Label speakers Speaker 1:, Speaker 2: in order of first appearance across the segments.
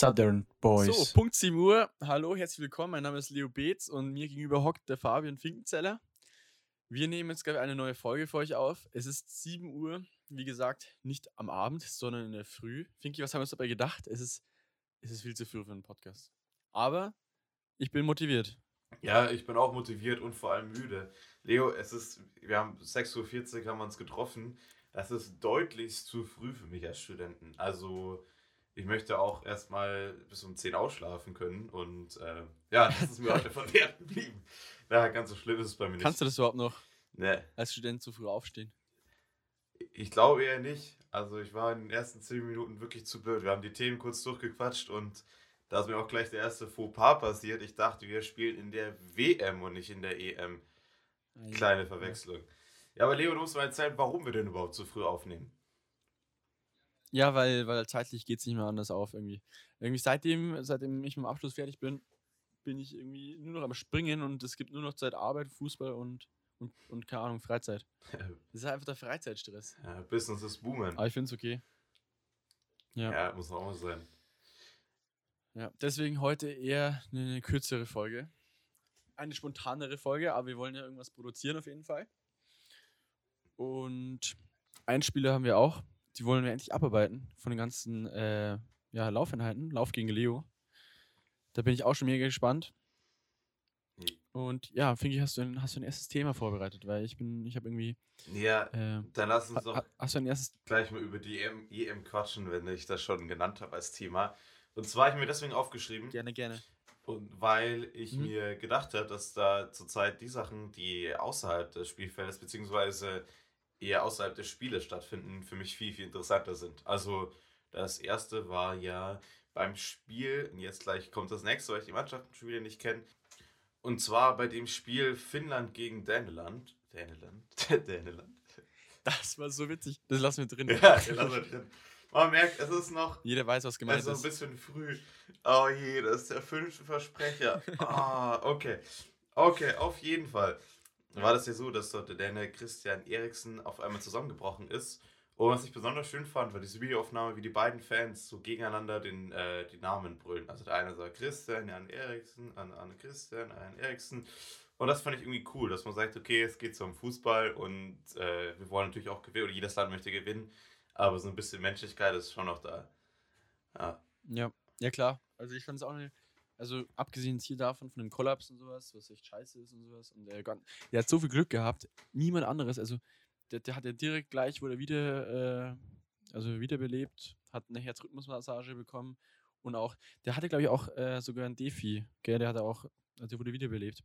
Speaker 1: Southern Boys.
Speaker 2: So, Punkt 7 Uhr. Hallo, herzlich willkommen. Mein Name ist Leo Beetz und mir gegenüber hockt der Fabian Finkenzeller. Wir nehmen jetzt gerade eine neue Folge für euch auf. Es ist 7 Uhr, wie gesagt, nicht am Abend, sondern in der Früh. Finki, was haben wir uns dabei gedacht? Es ist, es ist viel zu früh für einen Podcast. Aber ich bin motiviert.
Speaker 3: Ja, ich bin auch motiviert und vor allem müde. Leo, es ist, wir haben 6.40 Uhr haben wir uns getroffen. Das ist deutlich zu früh für mich als Studenten. Also, ich möchte auch erstmal bis um 10 ausschlafen können und äh, ja, das ist mir heute verwehrt geblieben. Ja, ganz so schlimm ist es bei mir nicht.
Speaker 2: Kannst du das überhaupt noch
Speaker 3: Nee,
Speaker 2: als Student zu früh aufstehen?
Speaker 3: ich glaube eher nicht. Also, ich war in den ersten 10 Minuten wirklich zu blöd. Wir haben die Themen kurz durchgequatscht und da ist mir auch gleich der erste Fauxpas passiert. Ich dachte, wir spielen in der WM und nicht in der EM. Kleine Verwechslung. Ja, aber Leo, du musst mal erzählen, warum wir denn überhaupt so früh aufnehmen.
Speaker 2: Ja, weil, weil zeitlich geht es nicht mehr anders auf irgendwie. Irgendwie seitdem, seitdem ich mit dem Abschluss fertig bin, bin ich irgendwie nur noch am Springen und es gibt nur noch Zeit Arbeit, Fußball und, und, und keine Ahnung, Freizeit. Das ist einfach der Freizeitstress.
Speaker 3: Ja, Business ist boomen.
Speaker 2: Aber ich finde es okay. Ja.
Speaker 3: Ja, muss auch mal sein.
Speaker 2: ja. Deswegen heute eher eine, eine kürzere Folge. Eine spontanere Folge, aber wir wollen ja irgendwas produzieren auf jeden Fall. Und Einspieler haben wir auch. Die wollen wir endlich abarbeiten von den ganzen äh, ja, Laufeinheiten. Lauf gegen Leo. Da bin ich auch schon mega gespannt.
Speaker 3: Nee.
Speaker 2: Und ja, Finki, hast du ein, hast du ein erstes Thema vorbereitet? Weil ich bin, ich habe irgendwie.
Speaker 3: Ja,
Speaker 2: Äh,
Speaker 3: dann lass uns doch
Speaker 2: ha- hast du ein erstes.
Speaker 3: gleich mal über die EM, EM quatschen, wenn ich das schon genannt habe als Thema. Und zwar habe ich mir deswegen aufgeschrieben,
Speaker 2: Gerne, gerne.
Speaker 3: und weil ich
Speaker 2: Mhm.
Speaker 3: mir gedacht habe, dass da zurzeit die Sachen, die außerhalb des Spielfeldes, beziehungsweise eher außerhalb des Spieles stattfinden, für mich viel, viel interessanter sind. Also das erste war ja beim Spiel, und jetzt gleich kommt das nächste, weil ich die Mannschaften schon wieder nicht kenne. Und zwar bei dem Spiel Finnland gegen Däneland. Däneland? Däneland.
Speaker 2: Das war so witzig. Das lassen wir drin.
Speaker 3: Ja, den lassen wir drin. Man merkt, es ist noch
Speaker 2: Jeder weiß, was gemeint
Speaker 3: es ist
Speaker 2: ist.
Speaker 3: ein bisschen früh. Oh je, das ist der fünfte Versprecher. Ah, okay. Okay, auf jeden Fall. War das ja so, dass dort der Christian Eriksen auf einmal zusammengebrochen ist. Und was ich besonders schön fand, war diese Videoaufnahme, wie die beiden Fans so gegeneinander den, äh, die Namen brüllen. Also der eine sagt Christian, Jan Eriksen, an, an Christian, Jan Eriksen. Und das fand ich irgendwie cool, dass man sagt, okay, es geht so um Fußball und äh, wir wollen natürlich auch gewinnen, oder jedes Land möchte gewinnen, aber so ein bisschen Menschlichkeit ist schon noch da. Ja.
Speaker 2: Ja, ja klar. Also ich fand es auch eine, also abgesehen hier davon, von dem Kollaps und sowas, was echt scheiße ist und sowas. Und der, der hat so viel Glück gehabt. Niemand anderes, also der, der hat ja direkt gleich, wurde er wieder, äh, also wiederbelebt, hat eine Herzrhythmusmassage bekommen und auch, der hatte glaube ich auch äh, sogar ein Defi, gell, der hatte auch, also der wurde wiederbelebt.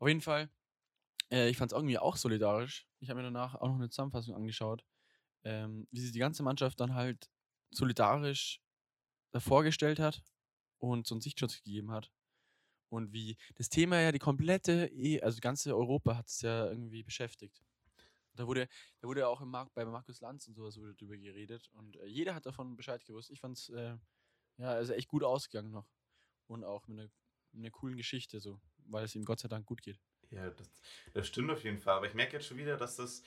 Speaker 2: Auf jeden Fall, äh, ich fand es irgendwie auch solidarisch. Ich habe mir danach auch noch eine Zusammenfassung angeschaut, ähm, wie sich die ganze Mannschaft dann halt solidarisch davor gestellt hat und so einen Sichtschutz gegeben hat. Und wie das Thema ja die komplette, E- also ganze Europa hat es ja irgendwie beschäftigt. Da wurde, da wurde ja auch im Mark, bei Markus Lanz und sowas wurde drüber geredet und äh, jeder hat davon Bescheid gewusst. Ich fand es äh, ja also echt gut ausgegangen noch und auch mit einer, mit einer coolen Geschichte so, weil es ihm Gott sei Dank gut geht.
Speaker 3: Ja, das, das stimmt auf jeden Fall. Aber ich merke jetzt schon wieder, dass das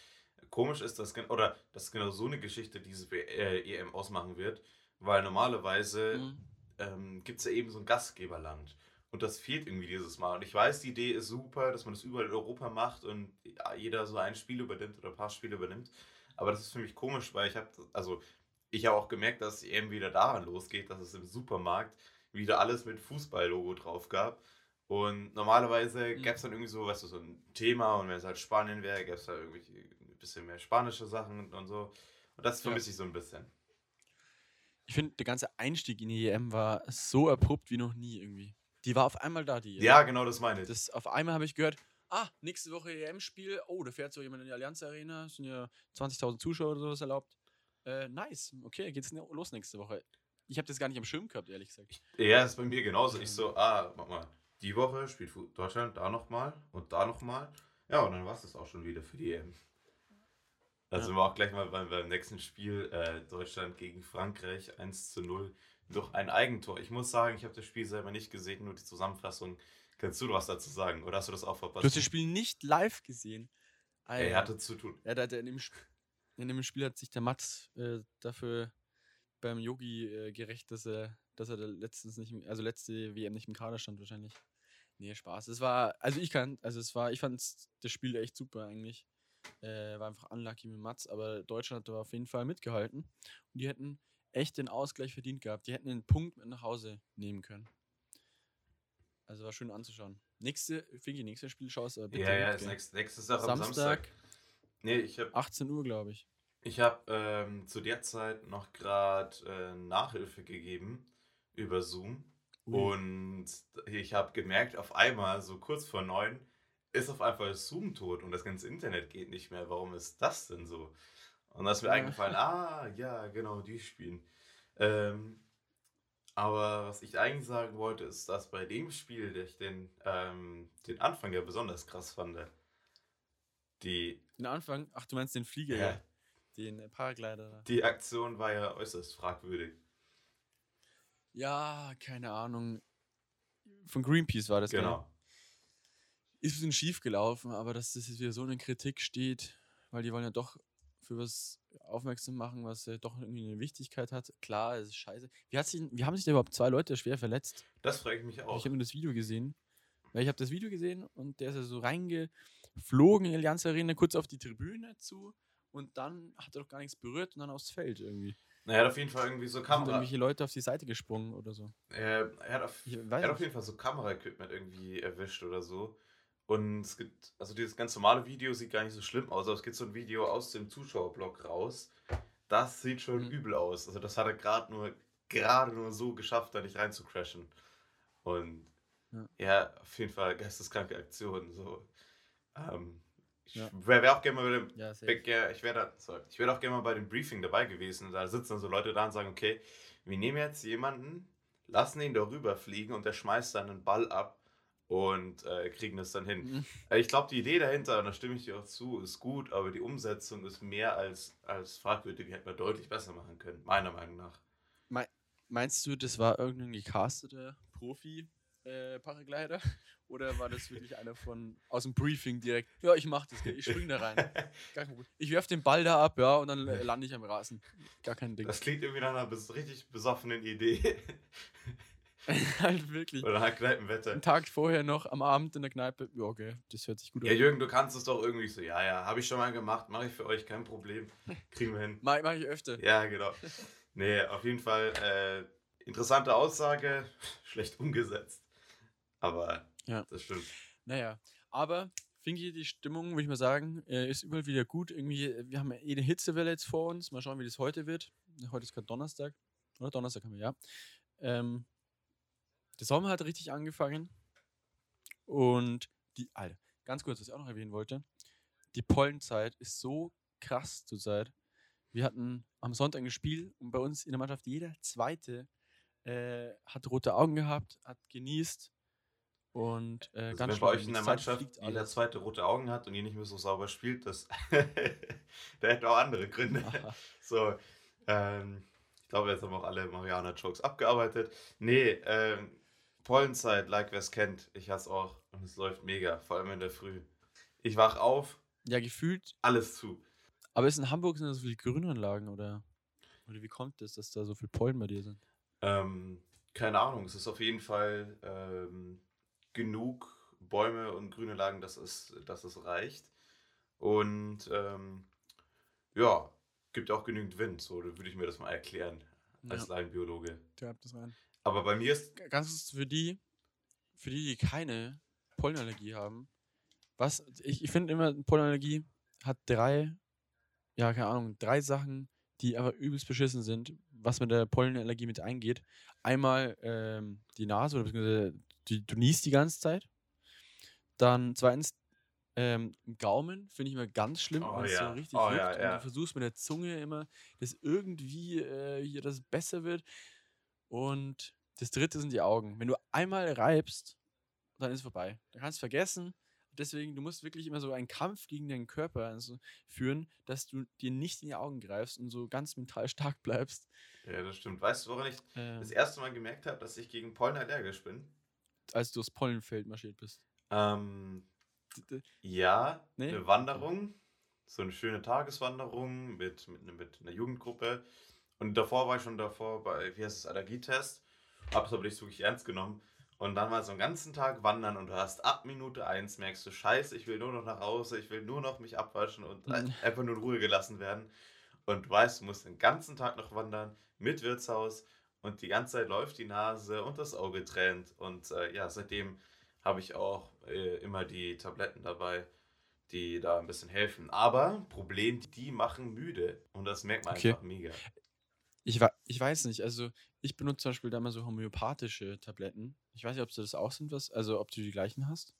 Speaker 3: komisch ist, dass, oder dass genau so eine Geschichte diese äh, EM ausmachen wird, weil normalerweise
Speaker 2: Mhm.
Speaker 3: Ähm, gibt es ja eben so ein Gastgeberland. Und das fehlt irgendwie dieses Mal. Und ich weiß, die Idee ist super, dass man das überall in Europa macht und ja, jeder so ein Spiel übernimmt oder ein paar Spiele übernimmt. Aber das ist für mich komisch, weil ich habe, also ich habe auch gemerkt, dass die EM wieder daran losgeht, dass es im Supermarkt wieder alles mit Fußball-Logo drauf gab. Und normalerweise
Speaker 2: Mhm.
Speaker 3: gäbe es dann irgendwie so, weißt du, so ein Thema und wenn es halt Spanien wäre, gäbe es da irgendwie ein bisschen mehr spanische Sachen und so. Und das
Speaker 2: Ja.
Speaker 3: vermisse ich so ein bisschen.
Speaker 2: Ich finde, der ganze Einstieg in die EM war so abrupt wie noch nie irgendwie. Die war auf einmal da, die EM.
Speaker 3: Ja, genau das meine ich.
Speaker 2: Das, auf einmal habe ich gehört, ah, nächste Woche EM-Spiel, oh, da fährt so jemand in die Allianz Arena, es sind ja 20.000 Zuschauer oder sowas erlaubt. Äh, nice, okay, geht's los nächste Woche. Ich habe das gar nicht am Schirm gehabt, ehrlich gesagt.
Speaker 3: Ja, ist bei mir genauso. Ich so, ah, mach mal, die Woche spielt Deutschland da nochmal und da nochmal. Ja, und dann war es das auch schon wieder für die EM. Da sind wir auch gleich mal beim, beim nächsten Spiel, äh, Deutschland gegen Frankreich, 1 zu 0, durch ein Eigentor. Ich muss sagen, ich habe das Spiel selber nicht gesehen, nur die Zusammenfassung. Kannst du was dazu sagen? Oder hast du das auch verpasst?
Speaker 2: Du hast das Spiel nicht live gesehen.
Speaker 3: Er hatte zu tun.
Speaker 2: Ja, da, in, dem Sp in dem Spiel hat sich der Mats äh, dafür beim Yogi äh, gerecht, dass er, dass er da letztens nicht, also letzte WM nicht im Kader stand wahrscheinlich. Nee, Spaß. Es war, also ich kann, also es war, ich fand das Spiel echt super eigentlich. Äh, war einfach unlucky mit Mats, aber Deutschland hat da auf jeden Fall mitgehalten. Und die hätten echt den Ausgleich verdient gehabt. Die hätten den Punkt mit nach Hause nehmen können. Also war schön anzuschauen. Nächste, Finki, nächstes Spiel schaust du bitte.
Speaker 3: ja, ja, ist
Speaker 2: gell?
Speaker 3: nächstes, nächstes Tag am
Speaker 2: Samstag,
Speaker 3: Samstag. Nee, ich habe
Speaker 2: 18 Uhr, glaube ich.
Speaker 3: ich hab, ähm, zu der Zeit noch gerade äh, Nachhilfe gegeben über Zoom.
Speaker 2: Ui.
Speaker 3: Und ich habe gemerkt, auf einmal, so kurz vor neun, ist auf einmal Zoom tot und das ganze Internet geht nicht mehr. Warum ist das denn so? Und da ist mir
Speaker 2: Ja.
Speaker 3: eingefallen, ah, ja, genau, die spielen. Ähm, aber was ich eigentlich sagen wollte, ist, dass bei dem Spiel, dass ich den, ähm, den Anfang ja besonders krass fand. Die,
Speaker 2: Den Anfang, ach, du meinst den Flieger,
Speaker 3: Ja.
Speaker 2: ja. Den äh, Paraglider.
Speaker 3: die Aktion war ja äußerst fragwürdig.
Speaker 2: Ja, keine Ahnung. Von Greenpeace war das?
Speaker 3: Genau.
Speaker 2: Ist ein bisschen schief gelaufen, aber dass das jetzt wieder so in Kritik steht, weil die wollen ja doch für was aufmerksam machen, was ja doch irgendwie eine Wichtigkeit hat. Klar, es ist scheiße. Wie, hat sich, wie haben sich da überhaupt zwei Leute schwer verletzt?
Speaker 3: Das frage ich mich auch.
Speaker 2: Ich habe nur das Video gesehen. Weil ich habe das Video gesehen und der ist ja so reingeflogen in die Allianz Arena, kurz auf die Tribüne zu und dann hat er doch gar nichts berührt und dann aufs Feld irgendwie.
Speaker 3: Er hat auf jeden Fall irgendwie so
Speaker 2: Sind
Speaker 3: Kamera.
Speaker 2: irgendwelche Leute auf die Seite gesprungen oder so.
Speaker 3: Er, er hat auf, er hat auf jeden Fall so Kameraequipment irgendwie erwischt oder so. Und es gibt, also dieses ganz normale Video sieht gar nicht so schlimm aus, aber es gibt so ein Video aus dem Zuschauerblock raus. Das sieht schon
Speaker 2: Mhm.
Speaker 3: übel aus. Also das hat er gerade nur, gerade nur so geschafft, da nicht rein zu crashen. Und
Speaker 2: Ja.
Speaker 3: ja, auf jeden Fall geisteskranke Aktion. So. Ähm, ich
Speaker 2: Ja.
Speaker 3: wäre wär auch gerne mal bei dem,
Speaker 2: Ja,
Speaker 3: Wär Ich wäre ich wäre auch gerne mal bei dem Briefing dabei gewesen. Da sitzen dann so Leute da und sagen, okay, wir nehmen jetzt jemanden, lassen ihn darüber fliegen und der schmeißt dann einen Ball ab und äh, kriegen das dann hin.
Speaker 2: Mhm.
Speaker 3: Äh, Ich glaube, die Idee dahinter, und da stimme ich dir auch zu, ist gut, aber die Umsetzung ist mehr als, als fragwürdig. Hätten wir deutlich besser machen können, meiner Meinung nach.
Speaker 2: Meinst du, das war irgendein gecasteter Profi-Paraglider? Oder war das wirklich einer von aus dem Briefing direkt? Ja, ich mach das, ich spring da rein. Ich werf den Ball da ab, ja, und dann äh, lande ich am Rasen. Gar kein Ding.
Speaker 3: Das klingt irgendwie nach einer richtig besoffenen Idee.
Speaker 2: halt wirklich.
Speaker 3: Oder nach Kneipenwetter.
Speaker 2: Einen Tag vorher noch am Abend in der Kneipe. Ja, okay, das hört sich gut
Speaker 3: Ja,
Speaker 2: an.
Speaker 3: Jürgen, du kannst es doch irgendwie so. Ja, ja, habe ich schon mal gemacht, mache ich für euch, kein Problem. Kriegen wir hin.
Speaker 2: Mach, mach ich öfter.
Speaker 3: Ja, genau. Nee, auf jeden Fall äh, interessante Aussage, schlecht umgesetzt. Aber
Speaker 2: Ja.
Speaker 3: das stimmt.
Speaker 2: Naja, aber Finki, die Stimmung, würde ich mal sagen, äh, ist überall wieder gut. Irgendwie, äh, wir haben ja eh eine Hitzewelle jetzt vor uns. Mal schauen, wie das heute wird. Heute ist gerade Donnerstag. Oder Donnerstag haben wir, ja. Ähm, der Sommer hat richtig angefangen. Und die, Alter, ganz kurz, was ich auch noch erwähnen wollte. Die Pollenzeit ist so krass zurzeit. Wir hatten am Sonntag ein Spiel und bei uns in der Mannschaft jeder Zweite äh, hat rote Augen gehabt, hat genießt. Und äh,
Speaker 3: Also
Speaker 2: ganz
Speaker 3: wenn bei euch in der
Speaker 2: Zeit
Speaker 3: Mannschaft jeder zweite rote Augen hat und ihr nicht mehr so sauber spielt, das der hätte auch andere Gründe.
Speaker 2: Aha.
Speaker 3: So, ähm, ich glaube, jetzt haben auch alle Mariana-Jokes abgearbeitet. Nee, ähm, Pollenzeit, like wer es kennt, ich hasse auch und es läuft mega, vor allem in der Früh. Ich wach auf,
Speaker 2: Ja, gefühlt.
Speaker 3: alles zu.
Speaker 2: Aber ist in Hamburg sind da so viele Grünanlagen oder, oder wie kommt es, dass da so viele Pollen bei dir sind?
Speaker 3: Ähm, keine Ahnung, es ist auf jeden Fall ähm, genug Bäume und grüne Lagen, dass es, dass es reicht. Und ähm, ja, gibt auch genügend Wind, so würde ich mir das mal erklären als
Speaker 2: Ja,
Speaker 3: Laienbiologe.
Speaker 2: treibt das rein.
Speaker 3: Aber bei mir ist,
Speaker 2: Ganz für die, für die, die keine Pollenallergie haben. Was, ich, ich finde immer, Pollenallergie hat drei, ja, keine Ahnung, drei Sachen, die aber übelst beschissen sind, was mit der Pollenallergie mit eingeht. Einmal ähm, die Nase, oder beziehungsweise die, du niest die ganze Zeit. Dann zweitens ähm, Gaumen, finde ich immer ganz schlimm,
Speaker 3: Oh
Speaker 2: weil es
Speaker 3: ja,
Speaker 2: so richtig
Speaker 3: oh ja,
Speaker 2: und
Speaker 3: ja.
Speaker 2: du versuchst mit der Zunge immer, dass irgendwie äh, hier das besser wird. Und das dritte sind die Augen. Wenn du einmal reibst, dann ist es vorbei. Dann kannst du vergessen. Deswegen, du musst wirklich immer so einen Kampf gegen deinen Körper also, führen, dass du dir nicht in die Augen greifst und so ganz mental stark bleibst.
Speaker 3: ja, das stimmt. Weißt du, woran ich
Speaker 2: Äh,
Speaker 3: das erste Mal gemerkt habe, dass ich gegen Pollen allergisch bin?
Speaker 2: als du aufs Pollenfeld marschiert bist.
Speaker 3: Ähm, ja,
Speaker 2: Nee?
Speaker 3: eine Wanderung, so eine schöne Tageswanderung mit, mit, mit einer Jugendgruppe. Und davor war ich schon davor bei, wie heißt es, Allergietest. Hab's aber nicht wirklich ernst genommen. Und dann war so einen ganzen Tag wandern und du hast ab Minute 1 merkst du, scheiße, ich will nur noch nach Hause, ich will nur noch mich abwaschen und
Speaker 2: Mhm.
Speaker 3: einfach nur in Ruhe gelassen werden. Und du weißt, du musst den ganzen Tag noch wandern mit Wirtshaus und die ganze Zeit läuft die Nase und das Auge tränt. Und äh, ja, seitdem habe ich auch äh, immer die Tabletten dabei, die da ein bisschen helfen. Aber Problem, die machen müde. Und das merkt man
Speaker 2: Okay.
Speaker 3: einfach mega.
Speaker 2: Ich, ich weiß nicht, also ich benutze zum Beispiel da mal so homöopathische Tabletten. Ich weiß nicht, ob sie das auch sind, was, also ob du die gleichen hast.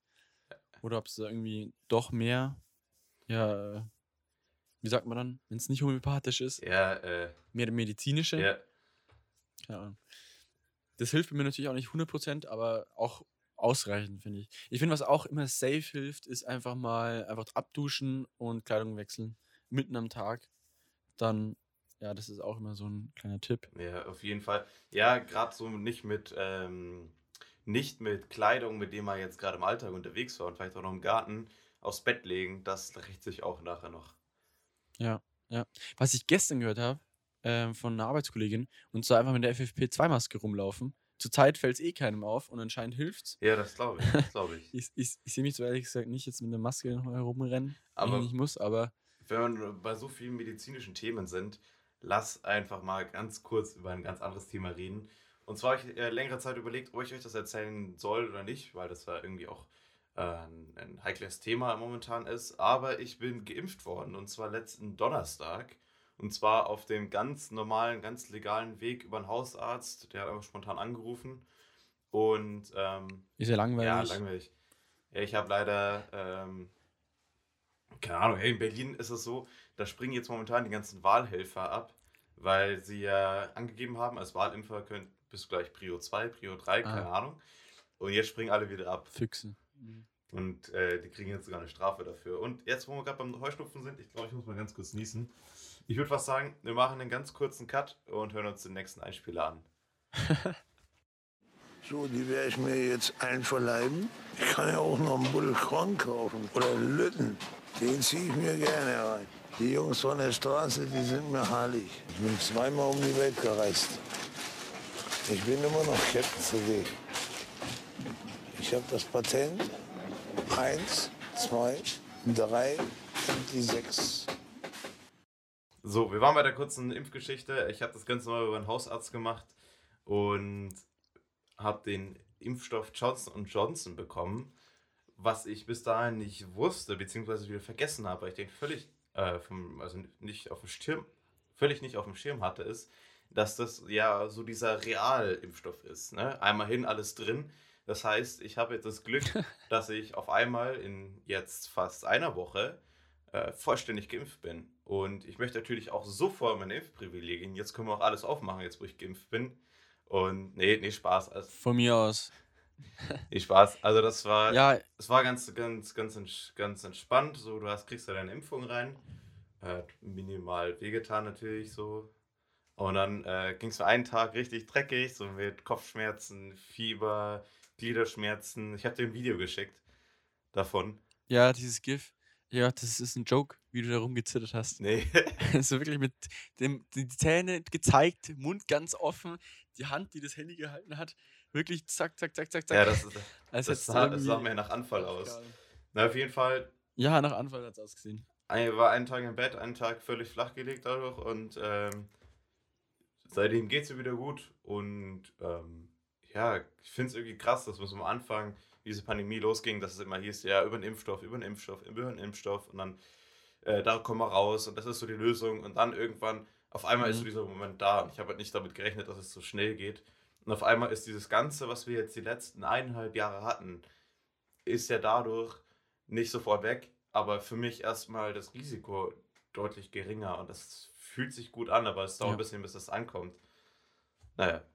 Speaker 2: Oder ob es da irgendwie doch mehr, ja, wie sagt man dann, wenn es nicht homöopathisch ist,
Speaker 3: Ja, äh,
Speaker 2: mehr medizinische.
Speaker 3: ja,
Speaker 2: Keine Ahnung. Das hilft mir natürlich auch nicht 100%, aber auch ausreichend, finde ich. Ich finde, was auch immer safe hilft, ist einfach mal einfach abduschen und Kleidung wechseln. Mitten am Tag. Dann, ja, das ist auch immer so ein kleiner Tipp.
Speaker 3: ja, auf jeden Fall. Ja, gerade so nicht mit, ähm, nicht mit Kleidung, mit dem man jetzt gerade im Alltag unterwegs war und vielleicht auch noch im Garten aufs Bett legen, das rächt sich auch nachher noch.
Speaker 2: Ja, ja. Was ich gestern gehört habe ähm, von einer Arbeitskollegin, und zwar einfach mit der FFP2-Maske rumlaufen. Zurzeit fällt es eh keinem auf und anscheinend hilft's.
Speaker 3: Ja, das glaube ich, das glaube ich.
Speaker 2: Ich, ich, ich sehe mich so ehrlich gesagt nicht jetzt mit einer Maske herumrennen,
Speaker 3: Aber-
Speaker 2: aber ich nicht muss, aber
Speaker 3: Wenn wir bei so vielen medizinischen Themen sind, lass einfach mal ganz kurz über ein ganz anderes Thema reden. Und zwar habe ich äh, längere Zeit überlegt, ob ich euch das erzählen soll oder nicht, weil das ja irgendwie auch äh, ein, heikles Thema momentan ist. Aber ich bin geimpft worden und zwar letzten Donnerstag. Und zwar auf dem ganz normalen, ganz legalen Weg über einen Hausarzt. Der hat einfach spontan angerufen. Und ähm,
Speaker 2: ist ja langweilig.
Speaker 3: ja, langweilig. Ja, ich habe leider, ähm, keine Ahnung, hey, in Berlin ist es so, da springen jetzt momentan die ganzen Wahlhelfer ab, weil sie ja angegeben haben, als Wahlimpfer könnt, bist du gleich Prio 2, Prio 3, keine
Speaker 2: Ah.
Speaker 3: Ahnung. Und jetzt springen alle wieder ab.
Speaker 2: Füchse.
Speaker 3: Und äh, die kriegen jetzt sogar eine Strafe dafür. Und jetzt, wo wir gerade beim Heuschnupfen sind, ich glaube, ich muss mal ganz kurz niesen. Ich würde fast sagen, wir machen einen ganz kurzen Cut und hören uns den nächsten Einspieler an.
Speaker 1: So, die werde ich mir jetzt einverleiben. Ich kann ja auch noch einen Buddel Korn kaufen oder Lütten. Den ziehe ich mir gerne rein. Die Jungs von der Straße, die sind mir heilig. Ich bin zweimal um die Welt gereist. Ich bin immer noch Captain CD. Ich habe das Patent. Eins, zwei, drei und die sechs.
Speaker 3: So, wir waren bei der kurzen Impfgeschichte. Ich habe das Ganze mal über einen Hausarzt gemacht und habe den Impfstoff Johnson Johnson bekommen, was ich bis dahin nicht wusste, beziehungsweise wieder vergessen habe, weil ich den völlig, äh, vom, also nicht auf dem Schirm, völlig nicht auf dem Schirm hatte, ist, dass das ja so dieser Realimpfstoff ist. Ne? Einmal hin, alles drin. Das heißt, ich habe jetzt das Glück, dass ich auf einmal in jetzt fast einer Woche äh, vollständig geimpft bin. Und ich möchte natürlich auch sofort meine Impfprivilegien. Jetzt können wir auch alles aufmachen, jetzt wo ich geimpft bin. Und nee, nee, Spaß. Also,
Speaker 2: Von mir aus.
Speaker 3: Nee, Spaß. Also das war,
Speaker 2: Ja,
Speaker 3: es war ganz, ganz, ganz, ganz entspannt. So, du hast, kriegst da deine Impfung rein. Äh, minimal wehgetan natürlich so. Und dann äh, ging es für einen Tag richtig dreckig, so mit Kopfschmerzen, Fieber, Gliederschmerzen. Ich habe dir ein Video geschickt davon.
Speaker 2: ja, dieses GIF. Ja, das ist ein Joke, wie du da rumgezittert hast.
Speaker 3: Nee.
Speaker 2: so wirklich mit dem, die Zähne gezeigt, Mund ganz offen, die Hand, die das Handy gehalten hat, wirklich zack, zack, zack, zack, zack.
Speaker 3: ja, das, ist, das,
Speaker 2: du
Speaker 3: sah, das sah mir nach Anfall aus. Na, auf jeden Fall
Speaker 2: Ja, nach Anfall hat es ausgesehen.
Speaker 3: ein, war einen Tag im Bett, einen Tag völlig flach gelegt dadurch und ähm, seitdem geht es mir wieder gut und ähm, ja, ich finde es irgendwie krass, dass man so am Anfang, wie diese Pandemie losging, dass es immer hieß, ja, über den Impfstoff, über den Impfstoff, über den Impfstoff und dann äh, da kommen wir raus und das ist so die Lösung und dann irgendwann, auf einmal ist so
Speaker 2: Mhm.
Speaker 3: dieser Moment da und ich habe halt nicht damit gerechnet, dass es so schnell geht und auf einmal ist dieses Ganze, was wir jetzt die letzten eineinhalb Jahre hatten, ist ja dadurch nicht sofort weg, aber für mich erstmal das Risiko deutlich geringer und das fühlt sich gut an, aber es dauert
Speaker 2: Ja.
Speaker 3: ein bisschen, bis das ankommt. Naja.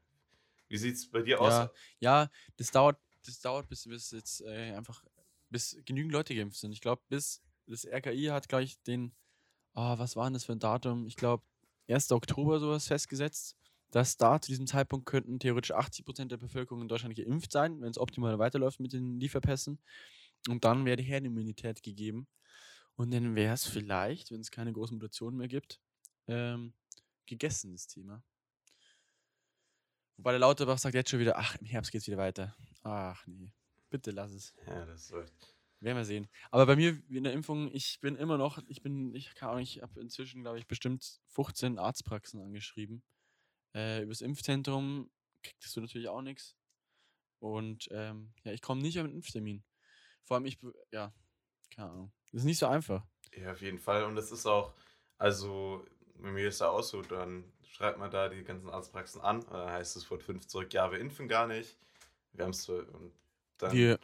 Speaker 3: Wie sieht es bei dir aus?
Speaker 2: Ja, ja, das dauert, das dauert, bis, bis jetzt äh, einfach, bis genügend Leute geimpft sind. Ich glaube, bis das RKI hat gleich den, ah, was war denn das für ein Datum? Ich glaube, 1. Oktober sowas festgesetzt. Dass da zu diesem Zeitpunkt könnten theoretisch 80% der Bevölkerung in Deutschland geimpft sein, wenn es optimal weiterläuft mit den Lieferpässen. Und dann wäre die Herdenimmunität gegeben. Und dann wäre es vielleicht, wenn es keine großen Mutationen mehr gibt, ähm, gegessen, das Thema. Wobei der Lauterbach sagt jetzt schon wieder, ach, im Herbst geht's wieder weiter. Ach nee, bitte lass es.
Speaker 3: Ja, das läuft.
Speaker 2: Werden wir sehen. Aber bei mir in der Impfung, ich bin immer noch, ich bin, ich kann auch nicht, ich habe inzwischen, glaube ich, bestimmt 15 Arztpraxen angeschrieben. Äh, übers Impfzentrum kriegst du natürlich auch nichts. Und ähm, ja, ich komme nicht an den Impftermin. Vor allem ich, ja, keine Ahnung. Das ist nicht so einfach.
Speaker 3: Ja, auf jeden Fall. Und es ist auch, also, wenn mir das da aus so, dann schreibt man da die ganzen Arztpraxen an. Und dann heißt es von fünf zurück, ja, wir impfen gar nicht. Wir haben es und dann.
Speaker 2: Wir,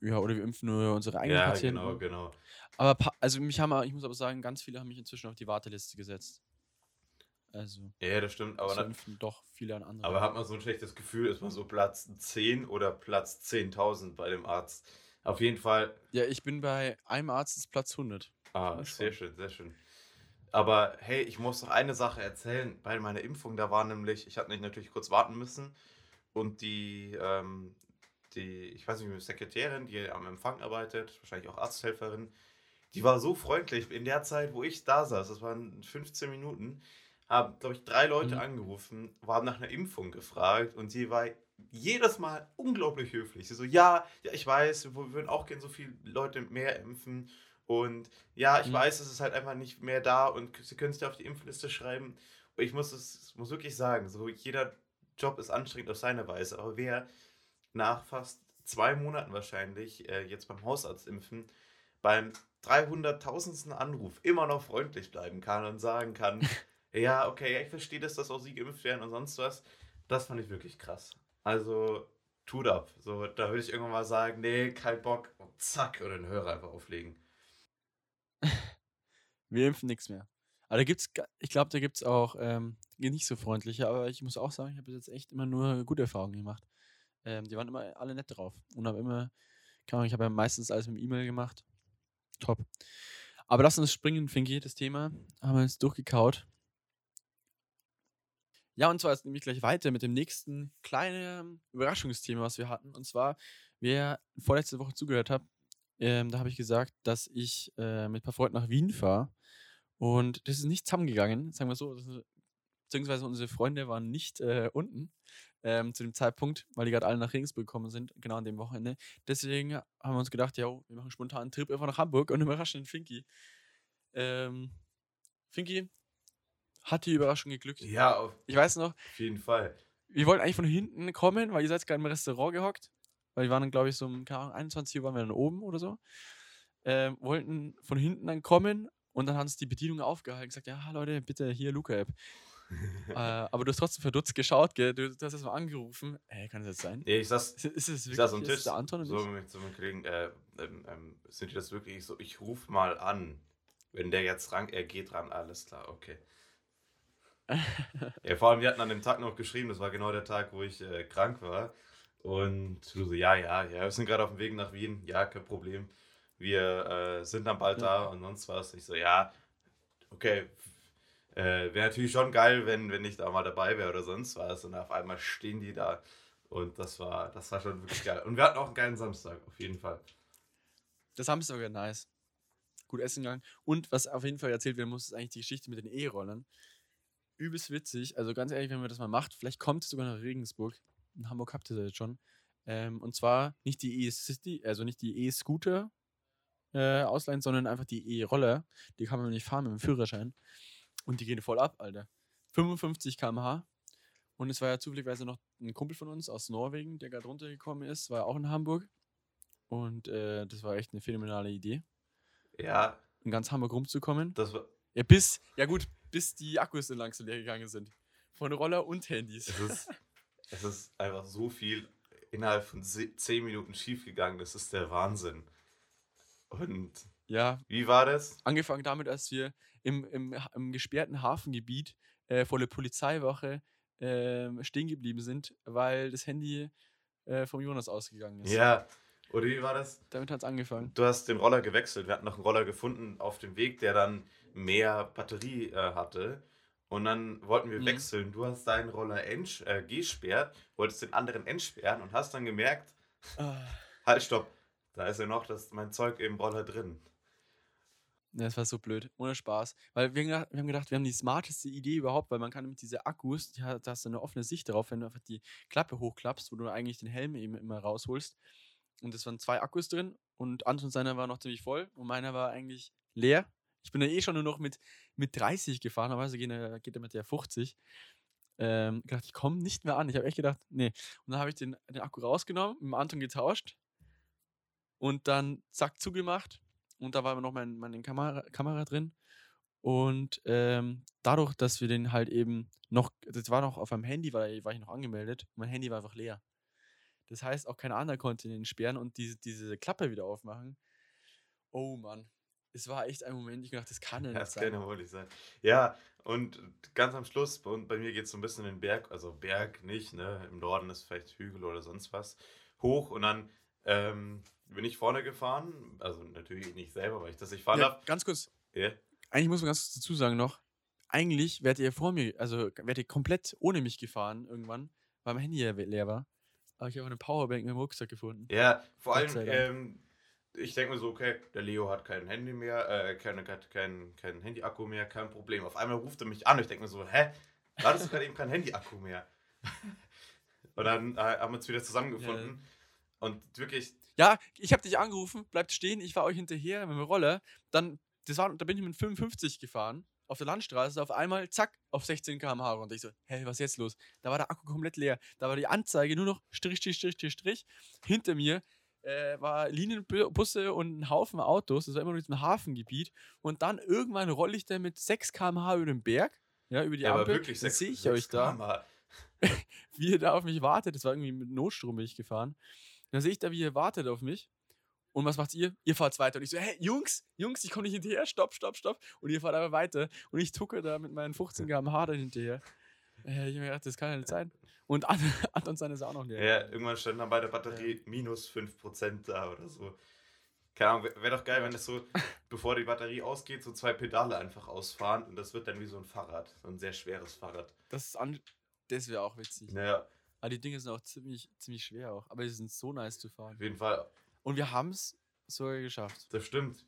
Speaker 2: ja, oder wir impfen nur unsere eigenen
Speaker 3: ja,
Speaker 2: Patienten.
Speaker 3: genau, genau.
Speaker 2: Aber also mich haben, ich muss aber sagen, ganz viele haben mich inzwischen auf die Warteliste gesetzt. Also,
Speaker 3: Ja, das stimmt.
Speaker 2: aber impfen doch viele an andere.
Speaker 3: aber hat man so ein schlechtes Gefühl, ist man so Platz 10 oder Platz 10.000 bei dem Arzt. Auf jeden Fall
Speaker 2: ja, ich bin bei einem Arzt ist Platz 100.
Speaker 3: Ah, sehr schön, sehr schön. Aber hey, ich muss noch eine Sache erzählen. Bei meiner Impfung, da war nämlich, ich hatte natürlich kurz warten müssen und die, ähm, die, ich weiß nicht, die Sekretärin, die am Empfang arbeitet, wahrscheinlich auch Arzthelferin, die war so freundlich in der Zeit, wo ich da saß, das waren 15 Minuten, haben, glaube ich, drei Leute
Speaker 2: Mhm.
Speaker 3: angerufen, haben nach einer Impfung gefragt und sie war jedes Mal unglaublich höflich. Sie so, ja, ja, ich weiß, wir würden auch gerne so viele Leute mehr impfen und ja, ich
Speaker 2: Mhm.
Speaker 3: weiß, es ist halt einfach nicht mehr da und sie können sich da auf die Impfliste schreiben. Und ich muss es muss wirklich sagen, so jeder Job ist anstrengend auf seine Weise, aber wer nach fast zwei Monaten wahrscheinlich äh, jetzt beim Hausarzt impfen, beim 300.000. Anruf immer noch freundlich bleiben kann und sagen kann, ja, okay, ja, ich verstehe das, dass auch sie geimpft werden und sonst was, das fand ich wirklich krass. Also, tut ab. So, da würde ich irgendwann mal sagen, nee, kein Bock, und zack, oder den Hörer einfach auflegen.
Speaker 2: Wir impfen nichts mehr. Aber da gibt's, ich glaube, da gibt es auch ähm, nicht so freundliche, aber ich muss auch sagen, ich habe bis jetzt echt immer nur gute Erfahrungen gemacht. Ähm, die waren immer alle nett drauf und haben immer, keine Ahnung, ich habe ja meistens alles mit E-Mail gemacht. Top. Aber lass uns springen, Finky, das Thema. Haben wir jetzt durchgekaut. Ja, und zwar jetzt nämlich gleich weiter mit dem nächsten kleinen Überraschungsthema, was wir hatten. Und zwar, wer vorletzte Woche zugehört hat, ähm, da habe ich gesagt, dass ich äh, mit ein paar Freunden nach Wien fahre. Und das ist nicht zusammengegangen, sagen wir so. Ist, beziehungsweise unsere Freunde waren nicht äh, unten ähm, zu dem Zeitpunkt, weil die gerade alle nach Regensburg gekommen sind, genau an dem Wochenende. Deswegen haben wir uns gedacht, ja, wir machen spontan einen Trip einfach nach Hamburg und überraschen den Finky. Ähm, Finky, hat die Überraschung geglückt?
Speaker 3: Ja, auf
Speaker 2: Ich weiß noch,
Speaker 3: jeden Fall.
Speaker 2: wir wollten eigentlich von hinten kommen, weil ihr seid gerade im Restaurant gehockt. Weil wir waren dann, glaube ich, so um keine Ahnung, 21 Uhr waren wir dann oben oder so. Ähm, wollten von hinten dann kommen und dann hat uns die Bedienung aufgehalten und gesagt, ja, Leute, bitte hier Luca-App. äh, aber du hast trotzdem verdutzt geschaut, gell? Du, du hast erst mal angerufen. Ey, kann das jetzt sein?
Speaker 3: Nee, ich saß,
Speaker 2: Ist, ist es
Speaker 3: ich
Speaker 2: wirklich
Speaker 3: saß am
Speaker 2: ist
Speaker 3: Tisch,
Speaker 2: es der Anton
Speaker 3: so mit so einem Kollegen, äh, ähm, ähm, sind die das wirklich so, ich ruf mal an, wenn der jetzt ran, er geht ran, alles klar, okay. Ja, vor allem, wir hatten an dem Tag noch geschrieben, das war genau der Tag, wo ich äh, krank war. Und du so, ja, ja, ja, wir sind gerade auf dem Weg nach Wien, ja, kein Problem. Wir äh, sind dann bald da und sonst was. Ich so, ja, okay. Äh, wäre natürlich schon geil, wenn, wenn ich da mal dabei wäre oder sonst was. Und auf einmal stehen die da. Und das war, das war schon wirklich geil. Und wir hatten auch einen geilen Samstag, auf jeden Fall.
Speaker 2: Das Samstag war nice. Gut essen gegangen. Und was auf jeden Fall erzählt werden muss, ist eigentlich die Geschichte mit den E-Rollern. Übelst witzig. Also ganz ehrlich, wenn man das mal macht, vielleicht kommt es sogar nach Regensburg. In Hamburg habt ihr das jetzt schon. Ähm, und zwar nicht die E-City, also nicht die E-Scooter äh, ausleihen, sondern einfach die E-Roller. Die kann man nicht fahren mit dem Führerschein. Und die gehen voll ab, Alter. 55 km/h. Und es war ja zufälligerweise noch ein Kumpel von uns aus Norwegen, der gerade runtergekommen ist, war auch in Hamburg. Und äh, das war echt eine phänomenale Idee,
Speaker 3: Ja,
Speaker 2: in ganz Hamburg rumzukommen.
Speaker 3: das war.
Speaker 2: Ja, bis, ja gut, bis die Akkus dann langsam leer gegangen sind. Von Roller und Handys.
Speaker 3: Es ist, es ist einfach so viel innerhalb von 10 Minuten schiefgegangen. Das ist der Wahnsinn. Und
Speaker 2: Ja,
Speaker 3: wie war das?
Speaker 2: angefangen damit, als wir im, im, im gesperrten Hafengebiet äh, vor der Polizeiwache ähm, stehen geblieben sind, weil das Handy äh, vom Jonas ausgegangen ist.
Speaker 3: Ja, oder wie war das?
Speaker 2: Damit hat es angefangen.
Speaker 3: Du hast den Roller gewechselt. Wir hatten noch einen Roller gefunden auf dem Weg, der dann mehr Batterie äh, hatte. Und dann wollten wir
Speaker 2: Mhm.
Speaker 3: wechseln. Du hast deinen Roller entsch- äh, gesperrt, wolltest den anderen entsperren und hast dann gemerkt,
Speaker 2: Ah,
Speaker 3: halt, stopp, da ist ja noch das, mein Zeug im Roller drin.
Speaker 2: Das war so blöd. Ohne Spaß. Weil wir, wir haben gedacht, wir haben die smarteste Idee überhaupt, weil man kann mit diese Akkus, die da hast du eine offene Sicht darauf, wenn du einfach die Klappe hochklappst, wo du eigentlich den Helm eben immer rausholst. Und es waren zwei Akkus drin und Anton seiner war noch ziemlich voll und meiner war eigentlich leer. Ich bin ja eh schon nur noch mit, mit 30 gefahren, aber also geht er, geht er mit der 50. Ähm, gedacht, ich komme nicht mehr an. Ich habe echt gedacht, nee. Und dann habe ich den, den Akku rausgenommen, mit dem Anton getauscht und dann zack zugemacht. Und da war aber noch mein, meine Kamera, Kamera drin. Und ähm, dadurch, dass wir den halt eben noch, das war noch auf meinem Handy, weil war ich noch angemeldet, mein Handy war einfach leer. Das heißt, auch kein anderer konnte den sperren und diese, diese Klappe wieder aufmachen. Oh Mann, es war echt ein Moment, ich dachte, das kann ja nicht
Speaker 3: Das
Speaker 2: sein.
Speaker 3: kann ja wohl nicht sein. Ja, und ganz am Schluss, bei, bei mir geht es so ein bisschen in den Berg, also Berg nicht, ne? Im Norden ist vielleicht Hügel oder sonst was, hoch und dann ähm, bin ich vorne gefahren, also natürlich nicht selber, weil ich das nicht fahren
Speaker 2: Ja,
Speaker 3: darf.
Speaker 2: ganz kurz,
Speaker 3: Ja.
Speaker 2: eigentlich muss man ganz kurz dazu sagen noch, eigentlich wärt ihr vor mir, also wärt ihr komplett ohne mich gefahren irgendwann, weil mein Handy ja leer war. Aber ich habe eine Powerbank in meinem Rucksack gefunden.
Speaker 3: Ja, vor allem, ähm, ich denke mir so, okay, der Leo hat kein Handy mehr, äh, keine, hat kein, kein Handy-Akku mehr, kein Problem. Auf einmal ruft er mich an und ich denke mir so, hä? War das gerade eben kein Handy-Akku mehr? und dann äh, haben wir uns wieder zusammengefunden. Und wirklich,
Speaker 2: Ja, ich habe dich angerufen, bleibt stehen, ich war euch hinterher mit dem Roller. Dann, das war, da bin ich mit 55 gefahren auf der Landstraße, auf einmal, zack, auf 16 km/h runter. Ich so, hä, was ist jetzt los? Da war der Akku komplett leer. Da war die Anzeige nur noch Strich, Strich, Strich, Strich, Strich. Hinter mir äh, war Linienbusse und ein Haufen Autos. Das war immer in diesem Hafengebiet. Und dann irgendwann rolle ich da mit 6 km/h über den Berg, ja, über die
Speaker 3: ja, aber
Speaker 2: Ampel.
Speaker 3: wirklich
Speaker 2: dann
Speaker 3: sechs-
Speaker 2: sehe ich
Speaker 3: sechs
Speaker 2: euch da wie ihr da auf mich wartet. Das war irgendwie mit Notstrom bin ich gefahren. Dann sehe ich da, wie ihr wartet auf mich. Und was macht ihr? Ihr fahrt weiter. Und ich so, hey, Jungs, Jungs, ich komme nicht hinterher. Stopp, stopp, stopp. Und ihr fahrt aber weiter. Und ich tucke da mit meinen 15 km/h dann hinterher. Äh, ich hab mir gedacht, das kann ja nicht sein. Und An Anton sein ist auch noch leer.
Speaker 3: Ja, irgendwann stand dann bei der Batterie minus 5% da oder so. Keine Ahnung, wäre wär doch geil, wenn das so, bevor die Batterie ausgeht, so zwei Pedale einfach ausfahren und das wird dann wie so ein Fahrrad. So ein sehr schweres Fahrrad.
Speaker 2: Das, das wäre auch witzig.
Speaker 3: Naja,
Speaker 2: Aber die Dinge sind auch ziemlich, ziemlich schwer auch. Aber die sind so nice zu fahren.
Speaker 3: auf jeden Fall,
Speaker 2: Und wir haben es sogar geschafft.
Speaker 3: das stimmt.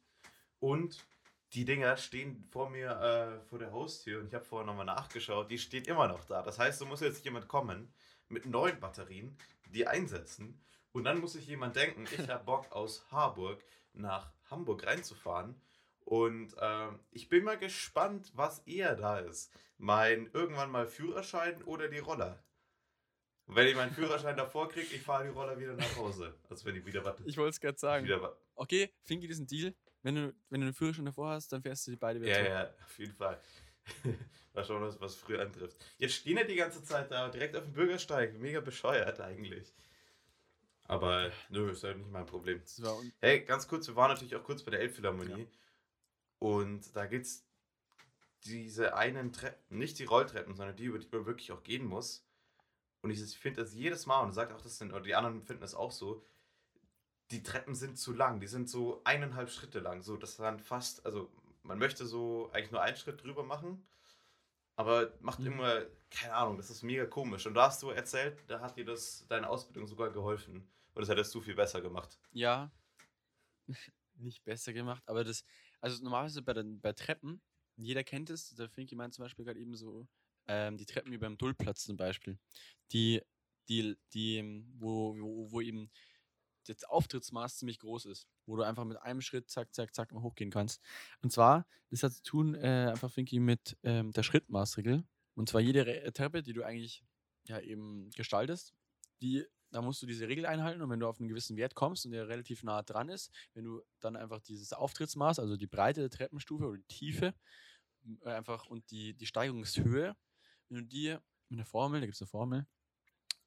Speaker 3: Und die Dinger stehen vor mir äh, vor der Haustür und ich habe vorher nochmal nachgeschaut, die steht immer noch da. Das heißt, da muss jetzt jemand kommen mit neuen Batterien, die einsetzen und dann muss sich jemand denken, ich habe Bock aus Harburg nach Hamburg reinzufahren und ähm, ich bin mal gespannt, was eher da ist. Mein irgendwann mal Führerschein oder die Roller. Und wenn ich meinen Führerschein davor kriege, ich fahre die Roller wieder nach Hause. Also wenn ich wieder was.
Speaker 2: Ich wollte es gerade sagen. Okay, Finki, ein Deal. Wenn du, wenn du einen Führerschein davor hast, dann fährst du die beide wieder
Speaker 3: Ja,
Speaker 2: zurück.
Speaker 3: ja, auf jeden Fall. Mal schauen, was, was früher antrifft. Jetzt stehen ja die ganze Zeit da, direkt auf dem Bürgersteig. Mega bescheuert eigentlich. Aber nö, ist halt nicht mein Problem. Hey, ganz kurz, wir waren natürlich auch kurz bei der Elbphilharmonie. Und da gibt's diese einen Treppen, nicht die Rolltreppen, sondern die, über die man wirklich auch gehen muss. Und ich finde das jedes Mal, und sagt auch das sind, oder die anderen finden das auch so, die Treppen sind zu lang, die sind so eineinhalb Schritte lang. So, das waren fast, also man möchte so eigentlich nur einen Schritt drüber machen, aber macht
Speaker 2: Mhm.
Speaker 3: immer, keine Ahnung, das ist mega komisch. Und da hast du erzählt, da hat dir das deine Ausbildung sogar geholfen. Und das hättest du viel besser gemacht.
Speaker 2: Ja. Nicht besser gemacht, aber das, also normalerweise bei, den, bei Treppen, jeder kennt es, der Finki meint zum Beispiel gerade eben so, ähm, die Treppen wie beim Dullplatz zum Beispiel, die, die, die, wo, wo, wo eben das Auftrittsmaß ziemlich groß ist, wo du einfach mit einem Schritt zack, zack, zack mal hochgehen kannst. Und zwar, das hat zu tun, äh, einfach Finki mit ähm, der Schrittmaßregel. Und zwar jede Re Treppe, die du eigentlich ja eben gestaltest, die, da musst du diese Regel einhalten und wenn du auf einen gewissen Wert kommst und der relativ nah dran ist, wenn du dann einfach dieses Auftrittsmaß, also die Breite der Treppenstufe oder die Tiefe, äh, einfach und die, die Steigerungshöhe, wenn du die mit einer Formel, da gibt es eine Formel,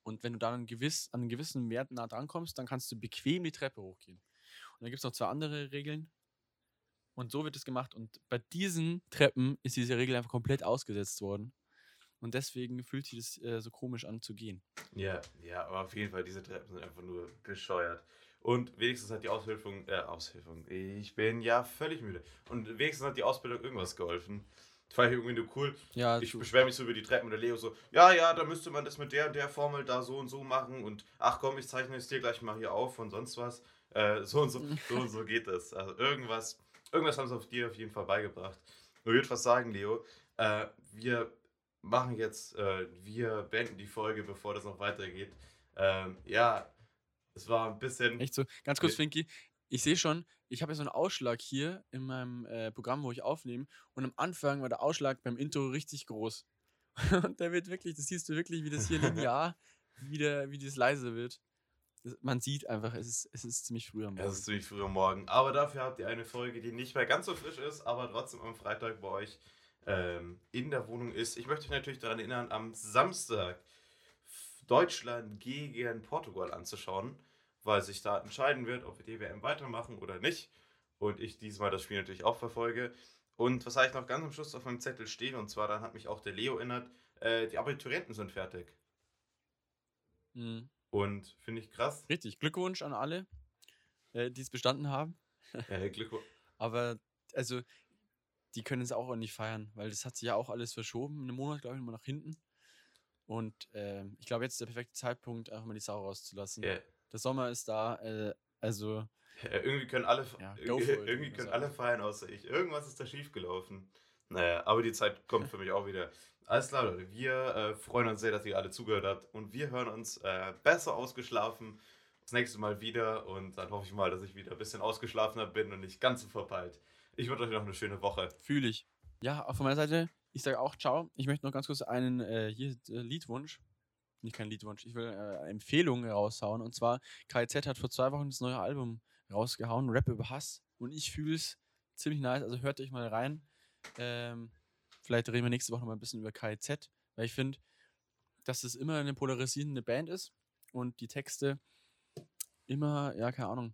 Speaker 2: und wenn du dann gewiss, an einen gewissen Wert nah dran kommst, dann kannst du bequem die Treppe hochgehen. Und dann gibt es noch zwei andere Regeln. Und so wird es gemacht. Und bei diesen Treppen ist diese Regel einfach komplett ausgesetzt worden. Und deswegen fühlt sich das äh, so komisch an zu gehen.
Speaker 3: Ja, ja, aber auf jeden Fall, diese Treppen sind einfach nur bescheuert. Und wenigstens hat die Aushilfung, äh, Aushilfung, ich bin ja völlig müde. Und wenigstens hat die Ausbildung irgendwas geholfen. Das war irgendwie nur cool.
Speaker 2: Ja,
Speaker 3: Ich
Speaker 2: du-
Speaker 3: beschwere mich so über die Treppen und der Leo so, ja, ja, da müsste man das mit der und der Formel da so und so machen und ach komm, ich zeichne es dir gleich mal hier auf und sonst was. Äh, so und so, so und so geht das. Also irgendwas, irgendwas haben sie auf dir auf jeden Fall beigebracht. Nur würde fast sagen, Leo, äh, wir machen jetzt, äh, wir beenden die Folge, bevor das noch weitergeht. Ähm, ja, es war ein bisschen.
Speaker 2: Echt so. Ganz kurz, Finky. Ich sehe schon, ich habe ja so einen Ausschlag hier in meinem äh, Programm, wo ich aufnehme. Und am Anfang war der Ausschlag beim Intro richtig groß. und der wird wirklich, das siehst du wirklich, wie das hier linear, wie, der, wie das leise wird. Das, man sieht einfach, es ist, es ist ziemlich früh am Morgen.
Speaker 3: Es ist ziemlich früh am Morgen. Aber dafür habt ihr eine Folge, die nicht mehr ganz so frisch ist, aber trotzdem am Freitag bei euch ähm, in der Wohnung ist. Ich möchte euch natürlich daran erinnern, am Samstag Deutschland gegen Portugal anzuschauen, weil sich da entscheiden wird, ob wir die WM weitermachen oder nicht. Und ich diesmal das Spiel natürlich auch verfolge. Und was habe ich noch ganz am Schluss auf meinem Zettel stehen? Und zwar, dann hat mich auch der Leo erinnert, äh, die Abiturienten sind fertig.
Speaker 2: Mhm.
Speaker 3: Und finde ich krass.
Speaker 2: Richtig, Glückwunsch an alle, äh, die es bestanden haben.
Speaker 3: Äh, Glückwunsch.
Speaker 2: Aber, also, die können es auch nicht feiern, weil das hat sich ja auch alles verschoben. Einen Monat, glaube ich, mal nach hinten. Und äh, ich glaube, jetzt ist der perfekte Zeitpunkt, einfach mal die Sau rauszulassen.
Speaker 3: Yeah.
Speaker 2: Der Sommer ist da, äh, also.
Speaker 3: Ja, irgendwie können alle,
Speaker 2: Ja, it,
Speaker 3: irgendwie können alle feiern, außer ich. Irgendwas ist da schiefgelaufen. Naja, aber die Zeit kommt für mich auch wieder. Alles klar, Leute. Wir äh, freuen uns sehr, dass ihr alle zugehört habt. Und wir hören uns äh, besser ausgeschlafen das nächste Mal wieder. Und dann hoffe ich mal, dass ich wieder ein bisschen ausgeschlafener bin und nicht ganz so verpeilt. Ich wünsche euch noch eine schöne Woche.
Speaker 2: Fühle ich. Ja, auch von meiner Seite, ich sage auch ciao. Ich möchte noch ganz kurz einen äh, hier, äh, Liedwunsch, nicht kein Liedwunsch, ich will äh, eine Empfehlung raushauen. Und zwar, KIZ hat vor zwei Wochen das neue Album rausgehauen, Rap über Hass. Und ich fühle es ziemlich nice, also hört euch mal rein. Ähm, vielleicht reden wir nächste Woche noch mal ein bisschen über KIZ, weil ich finde, dass es immer eine polarisierende Band ist und die Texte immer, ja, keine Ahnung,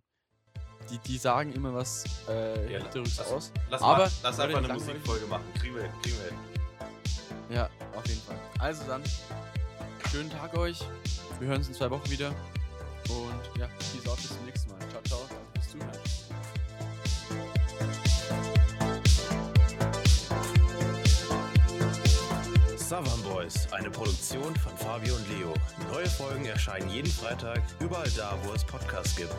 Speaker 2: die, die sagen immer was äh,
Speaker 3: Ja, lass-
Speaker 2: aus.
Speaker 3: Lass,
Speaker 2: Aber,
Speaker 3: mal, lass einfach eine. Musikfolge machen. Kriegen wir hin, kriegen wir hin.
Speaker 2: Ja, auf jeden Fall. Also dann, schönen Tag euch. Wir hören uns in zwei Wochen wieder. Und ja, peace out, bis zum nächsten Mal. Ciao, ciao. Danke fürs Zuhören.
Speaker 4: Savan Boys, eine Produktion von Fabio und Leo. Neue Folgen erscheinen jeden Freitag, überall da, wo es Podcasts gibt.